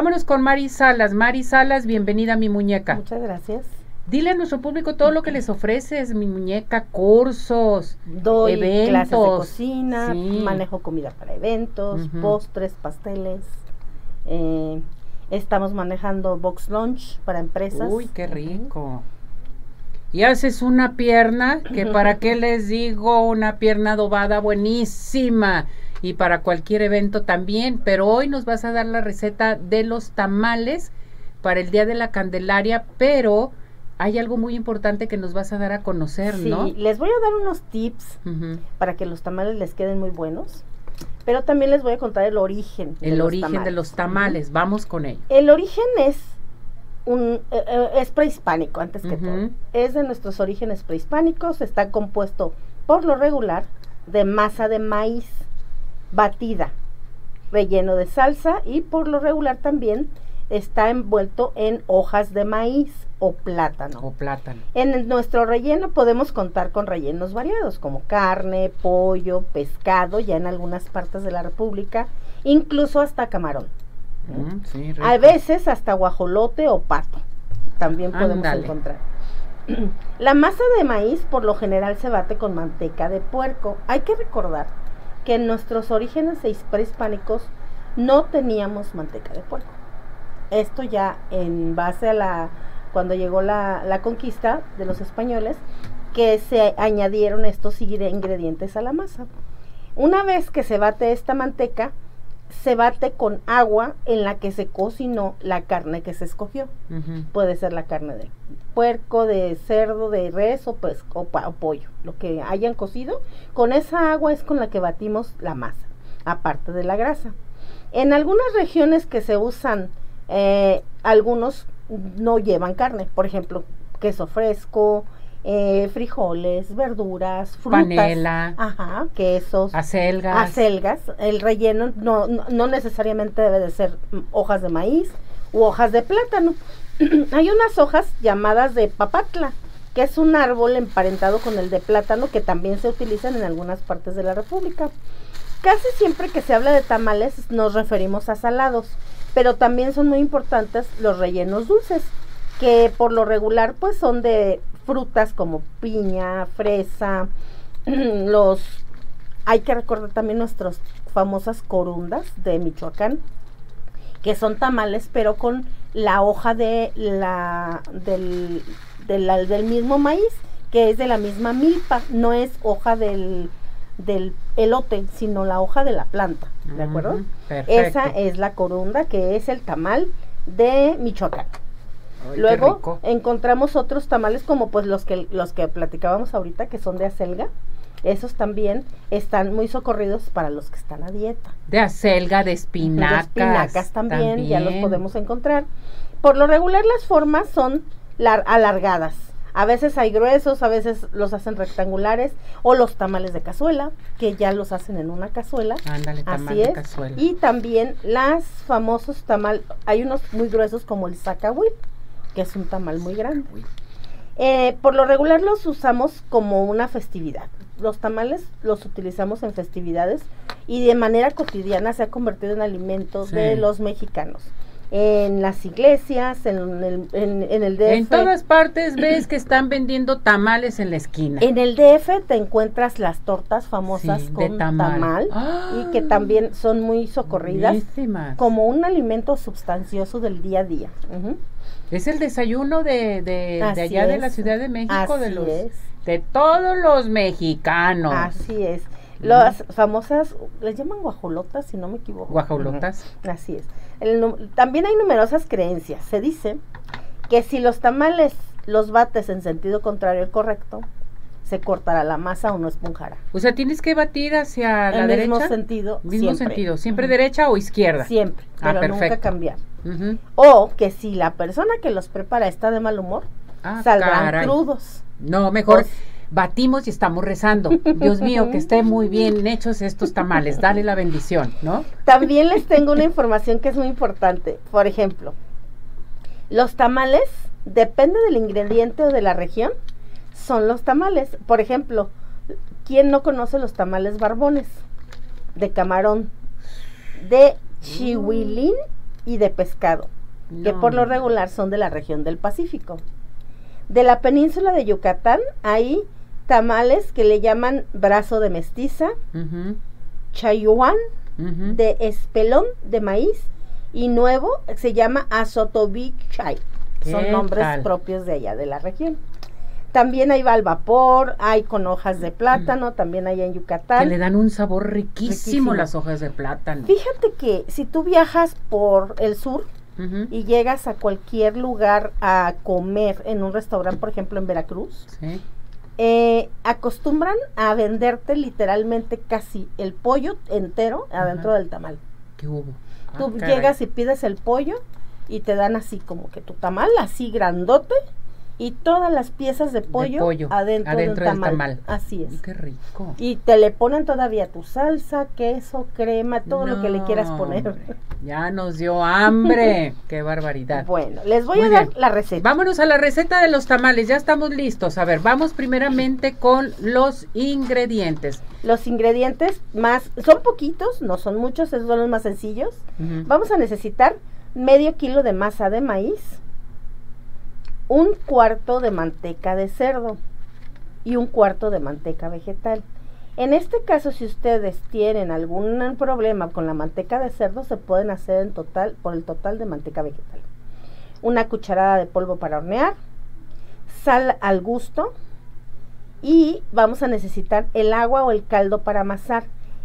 Vámonos con Mari Salas. Mari Salas, bienvenida a mi muñeca. Muchas gracias. Dile a nuestro público todo lo que les ofreces, mi muñeca, cursos, Doy eventos. clases de cocina, Sí. manejo comida para eventos, postres, pasteles. eh, estamos manejando box lunch para empresas. Uy, qué rico. Y haces una pierna, que para qué les digo, una pierna adobada buenísima. Y para cualquier evento también. Pero hoy nos vas a dar la receta de los tamales para el Día de la Candelaria. Pero hay algo muy importante que nos vas a dar a conocer, Sí, ¿no? les voy a dar unos tips para que los tamales les queden muy buenos. Pero también les voy a contar el origen. de El los origen de tamales. los tamales. Vamos con ello. El origen es un eh, eh, es prehispánico antes que todo. Es de nuestros orígenes prehispánicos, está compuesto por lo regular de masa de maíz batida, relleno de salsa y por lo regular también está envuelto en hojas de maíz o plátano. O plátano. En el- nuestro relleno podemos contar con rellenos variados como carne, pollo, pescado, ya en algunas partes de la República, incluso hasta camarón. Mm, sí, A veces hasta guajolote o pato. También podemos encontrar. La masa de maíz por lo general se bate con manteca de puerco. Hay que recordar que en nuestros orígenes seis- prehispánicos no teníamos manteca de puerco. Esto ya en base a la cuando llegó la, la conquista de los españoles que se añadieron estos ingre- ingredientes a la masa. Una vez que se bate esta manteca, se bate con agua en la que se cocinó la carne que se escogió. Puede ser la carne de puerco, de cerdo, de res o, pues, o pollo, lo que hayan cocido. Con esa agua es con la que batimos la masa, aparte de la grasa. En algunas regiones que se usan, eh, algunos no llevan carne, por ejemplo, queso fresco, eh, frijoles, verduras, frutas. Panela, Ajá, quesos acelgas. acelgas. El relleno no, no, no necesariamente debe de ser mm, hojas de maíz u hojas de plátano. Hay unas hojas llamadas de papatla, que es un árbol emparentado con el de plátano que también se utilizan en algunas partes de la República. Casi siempre que se habla de tamales nos referimos a salados, pero también son muy importantes los rellenos dulces, que por lo regular pues son de frutas como piña, fresa, los hay que recordar también nuestras famosas corundas de Michoacán, que son tamales, pero con la hoja de la, del, del mismo maíz, que es de la misma milpa, no es hoja del, del elote, sino la hoja de la planta, ¿de acuerdo? Perfecto. Esa es la corunda, que es el tamal de Michoacán. Ay, Luego encontramos otros tamales como pues los que los que platicábamos ahorita que son de acelga. Esos también están muy socorridos para los que están a dieta. De acelga, de De espinacas. espinacas también, ya los podemos encontrar. Por lo regular las formas son lar- alargadas. A veces hay gruesos, a veces los hacen rectangulares o los tamales de cazuela, que ya los hacen en una cazuela. Ándale, tamal Así de es. cazuela. Y también las famosos tamal, hay unos muy gruesos como el zacahuil, que es un tamal muy grande. Eh, por lo regular los usamos como una festividad. Los tamales los utilizamos en festividades y de manera cotidiana se ha convertido en alimentos Sí. de los mexicanos. En las iglesias, en el, en, en el DF. En todas partes ves que están vendiendo tamales en la esquina. En el DF te encuentras las tortas famosas Sí, de con tamal. tamal, ¡Ah! y que también son muy socorridas Buenísimas. como un alimento sustancioso del día a día. Ujú. Es el desayuno de, de, allá de la. Ciudad de México, de los es. de todos los mexicanos. Así es. Las famosas, les llaman guajolotas, si no me equivoco. Guajolotas. Así es. El también hay numerosas creencias. Se dice que si los tamales los bates en sentido contrario al correcto, se cortará la masa o no esponjará. O sea, tienes que batir hacia la En el mismo derecha. sentido. Mismo siempre. sentido, siempre derecha o izquierda. Siempre, Ah, pero nunca cambiar. O que si la persona que los prepara está de mal humor, Ah, saldrán caray. crudos. No, mejor batimos y estamos rezando. Dios mío, que estén muy bien hechos estos tamales. Dale la bendición, ¿no? También les tengo una información que es muy importante. Por ejemplo, los tamales, depende del ingrediente o de la región, son los tamales. Por ejemplo, ¿quién no conoce los tamales barbones? De camarón, de chihuilín y de pescado, que por lo regular son de la región del Pacífico. De la península de Yucatán hay tamales que le llaman brazo de mestiza, Ujú, chayuán ujú. de espelón de maíz y nuevo se llama azotobichay. Son ¿Qué nombres tal? propios de allá de la región. También hay al vapor, hay con hojas de plátano, también hay en Que Yucatán. le dan un sabor riquísimo, Riquísimo. las hojas de plátano. Fíjate que si tú viajas por el sur y llegas a cualquier lugar a comer en un restaurante, por ejemplo en Veracruz, sí. Eh, acostumbran a venderte literalmente casi el pollo entero adentro del tamal. ¿Qué hubo? Ah, Tú caray. llegas y pides el pollo y te dan así como que tu tamal, así grandote, y todas las piezas de pollo, pollo, adentro, adentro del, del tamal. Así es. Qué rico. Y te le ponen todavía tu salsa, queso, crema, todo lo que le quieras poner. hombre, Ya nos dio hambre. Qué barbaridad. Bueno, les voy Muy a dar la receta. Vámonos a la receta de los tamales. Ya estamos listos. A ver, vamos primeramente con los ingredientes. Los ingredientes más, son poquitos, no son muchos, esos son los más sencillos. Vamos a necesitar medio kilo de masa de maíz, un cuarto de manteca de cerdo y un cuarto de manteca vegetal. En este caso, si ustedes tienen algún problema con la manteca de cerdo, se pueden hacer en total por el total de manteca vegetal. Una cucharada de polvo para hornear, sal al gusto y vamos a necesitar el agua o el caldo para amasar.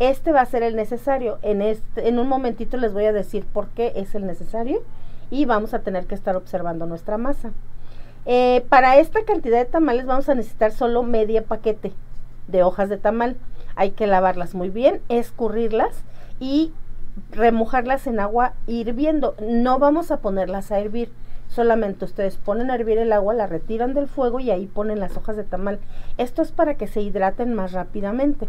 Este va a ser el necesario. En, este, en un momentito les voy a decir por qué es el necesario y vamos a tener que estar observando nuestra masa. Eh, para esta cantidad de tamales vamos a necesitar solo media paquete de hojas de tamal. Hay que lavarlas muy bien, escurrirlas y remojarlas en agua hirviendo. No vamos a ponerlas a hervir. Solamente ustedes ponen a hervir el agua, la retiran del fuego y ahí ponen las hojas de tamal. Esto es para que se hidraten más rápidamente.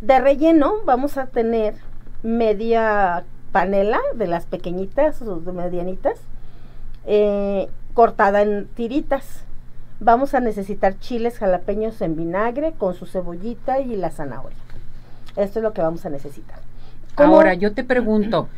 De relleno vamos a tener media panela de las pequeñitas o medianitas eh, cortada en tiritas. Vamos a necesitar chiles jalapeños en vinagre con su cebollita y la zanahoria. Esto es lo que vamos a necesitar. ¿Cómo? Ahora, yo te pregunto,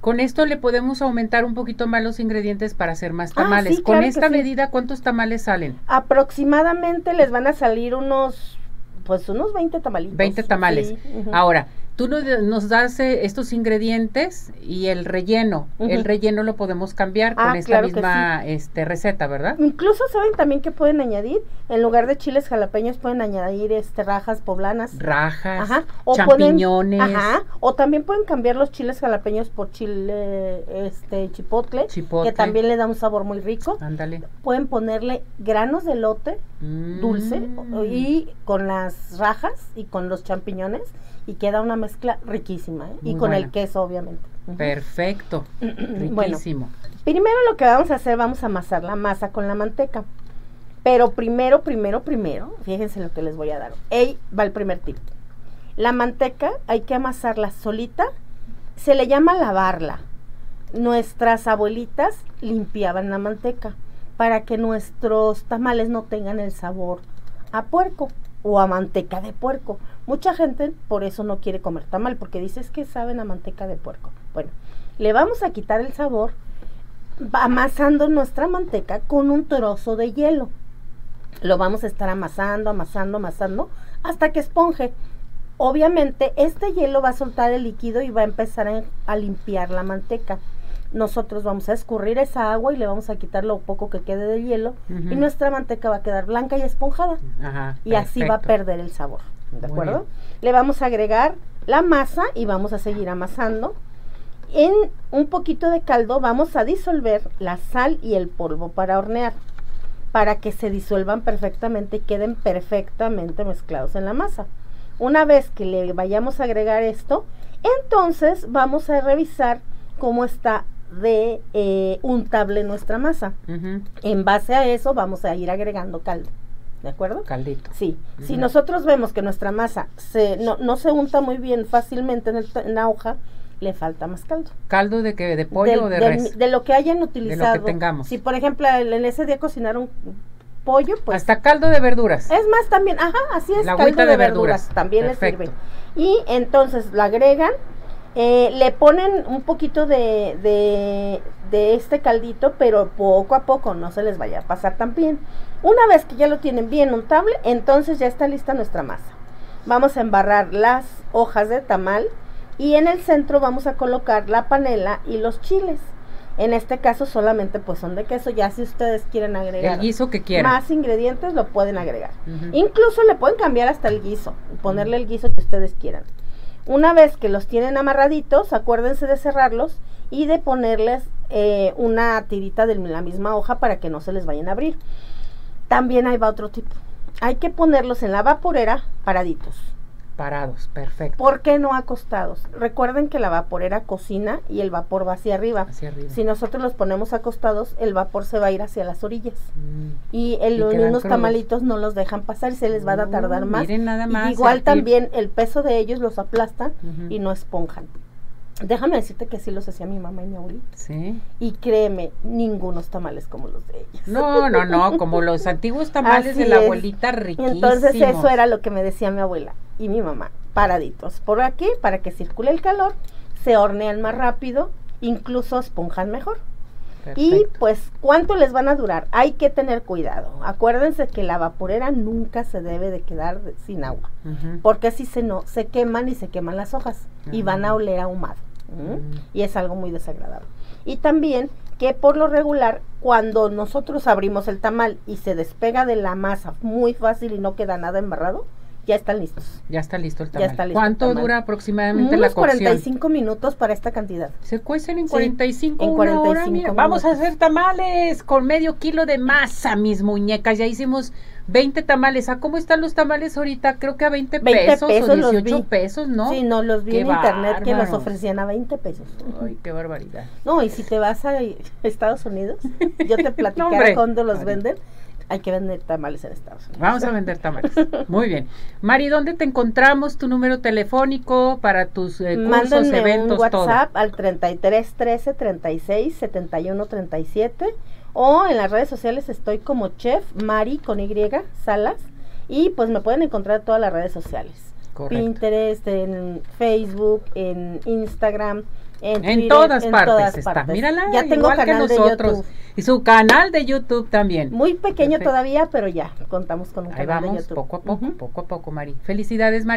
¿con esto le podemos aumentar un poquito más los ingredientes para hacer más Ah, tamales? sí, Con claro esta sí. medida, ¿cuántos tamales salen? Aproximadamente les van a salir unos, pues unos 20 tamalitos. 20 tamales. Sí. Ahora, tú nos, nos das eh, estos ingredientes y el relleno. El relleno lo podemos cambiar Ah, con esta claro que misma este, receta, ¿verdad? Incluso saben también que pueden añadir, en lugar de chiles jalapeños pueden añadir este rajas poblanas. Rajas, Ajá. O champiñones, Pueden, ajá. O también pueden cambiar los chiles jalapeños por chile este chipotle, chipotle. que también le da un sabor muy rico. Ándale. Pueden ponerle granos de lote dulce Mm. o- y con las rajas y con los champiñones y queda una mezcla riquísima. ¿eh? Y con el queso, obviamente. Perfecto. Bueno, Riquísimo. Primero lo que vamos a hacer, vamos a amasar la masa con la manteca. Pero primero, primero, primero, fíjense lo que les voy a dar. Ahí va el primer tip. La manteca hay que amasarla solita. Se le llama lavarla. Nuestras abuelitas limpiaban la manteca para que nuestros tamales no tengan el sabor a puerco o a manteca de puerco. Mucha gente por eso no quiere comer tamal porque dice que saben a manteca de puerco. Bueno, le vamos a quitar el sabor amasando nuestra manteca con un trozo de hielo. Lo vamos a estar amasando, amasando, amasando hasta que esponje. Obviamente este hielo va a soltar el líquido y va a empezar a limpiar la manteca. Nosotros vamos a escurrir esa agua y le vamos a quitar lo poco que quede de hielo y nuestra manteca va a quedar blanca y esponjada Ajá, y así va a perder el sabor. ¿De Muy acuerdo? bien. Le vamos a agregar la masa y vamos a seguir amasando. En un poquito de caldo vamos a disolver la sal y el polvo para hornear, para que se disuelvan perfectamente y queden perfectamente mezclados en la masa. Una vez que le vayamos a agregar esto, entonces vamos a revisar cómo está de eh, untable nuestra masa. En base a eso vamos a ir agregando caldo. ¿De acuerdo? Caldito. Sí, si nosotros vemos que nuestra masa se, no, no se unta muy bien fácilmente en, el en la hoja, le falta más caldo. ¿Caldo de qué? ¿De pollo o de res? de lo que hayan utilizado. tengamos. Si por ejemplo en ese día cocinaron pollo, pues Hasta caldo de verduras. es más también, ajá, así es, La caldo de, de verduras, verduras. también Perfecto. les sirve. Y entonces la agregan Eh, le ponen un poquito de, de, de este caldito, pero poco a poco, no se les vaya a pasar tan bien. Una vez que ya lo tienen bien untable, entonces ya está lista nuestra masa. Vamos a embarrar las hojas de tamal y en el centro vamos a colocar la panela y los chiles. En este caso solamente pues son de queso, ya si ustedes quieren agregar El guiso que quieran. más ingredientes lo pueden agregar. Incluso le pueden cambiar hasta el guiso, ponerle el guiso que ustedes quieran. Una vez que los tienen amarraditos, acuérdense de cerrarlos y de ponerles eh, una tirita de la misma hoja para que no se les vayan a abrir. También ahí va otro tipo. Hay que ponerlos en la vaporera paraditos. Parados, perfecto. ¿Por qué no acostados? Recuerden que la vaporera cocina y el vapor va hacia arriba. Hacia arriba. Si nosotros los ponemos acostados, el vapor se va a ir hacia las orillas. Mm. Y el, Y unos tamalitos no los dejan pasar y se les va a tardar Uh, más. miren nada Y más igual tip. también el peso de ellos los aplastan y no esponjan. Déjame decirte que así los hacía mi mamá y mi abuelita. Sí. Y créeme, ningunos tamales como los de ellas. No, no, no, como los antiguos tamales Así de la abuelita riquísimos. Entonces eso era lo que me decía mi abuela y mi mamá, paraditos. ¿Por aquí? Para que circule el calor, se hornean más rápido, incluso esponjan mejor. Y pues, ¿cuánto les van a durar? Hay que tener cuidado. Acuérdense que la vaporera nunca se debe de quedar de- sin agua, porque si se no, se queman y se queman las hojas y van a Ah. oler ahumado. Mm. Y es algo muy desagradable. Y también que por lo regular, cuando nosotros abrimos el tamal y se despega de la masa muy fácil y no queda nada embarrado, ya están listos. Ya está listo el Ya tamal. está listo ¿Cuánto tamal. dura aproximadamente la Unos cocción? 45 minutos para esta cantidad. Se cuecen en Sí, 45, en una 45 hora, mira. Vamos a hacer tamales con medio kilo de masa, mis muñecas. Ya hicimos 20 tamales. ¿A cómo están los tamales ahorita? Creo que a 20, 20 pesos, pesos o los 18 vi. pesos, ¿no? Sí, no, los vi Qué en internet que los ofrecían a 20 pesos. Ay, qué barbaridad. No, y si te vas a Estados Unidos, yo te platicaré cuándo los Ay. venden. Hay que vender tamales en Estados Unidos. Vamos a vender tamales. Muy bien. Mari, ¿dónde te encontramos? Tu número telefónico para tus eh, cursos, Mándenme eventos, un todo. WhatsApp al 33 13 36 71 37 o en las redes sociales estoy como chef Mari con Y Salas y pues me pueden encontrar en todas las redes sociales. Correcto. Pinterest, en Facebook, en Instagram, en, En Twitter, todas en partes todas está. partes. Mírala, ya tengo igual que canal de nosotros. YouTube. Y su canal de YouTube también. Muy pequeño Perfecto. todavía, pero ya contamos con un Ahí canal de vamos, YouTube. poco a poco, Ujú. poco a poco, Mari. Felicidades, Mari.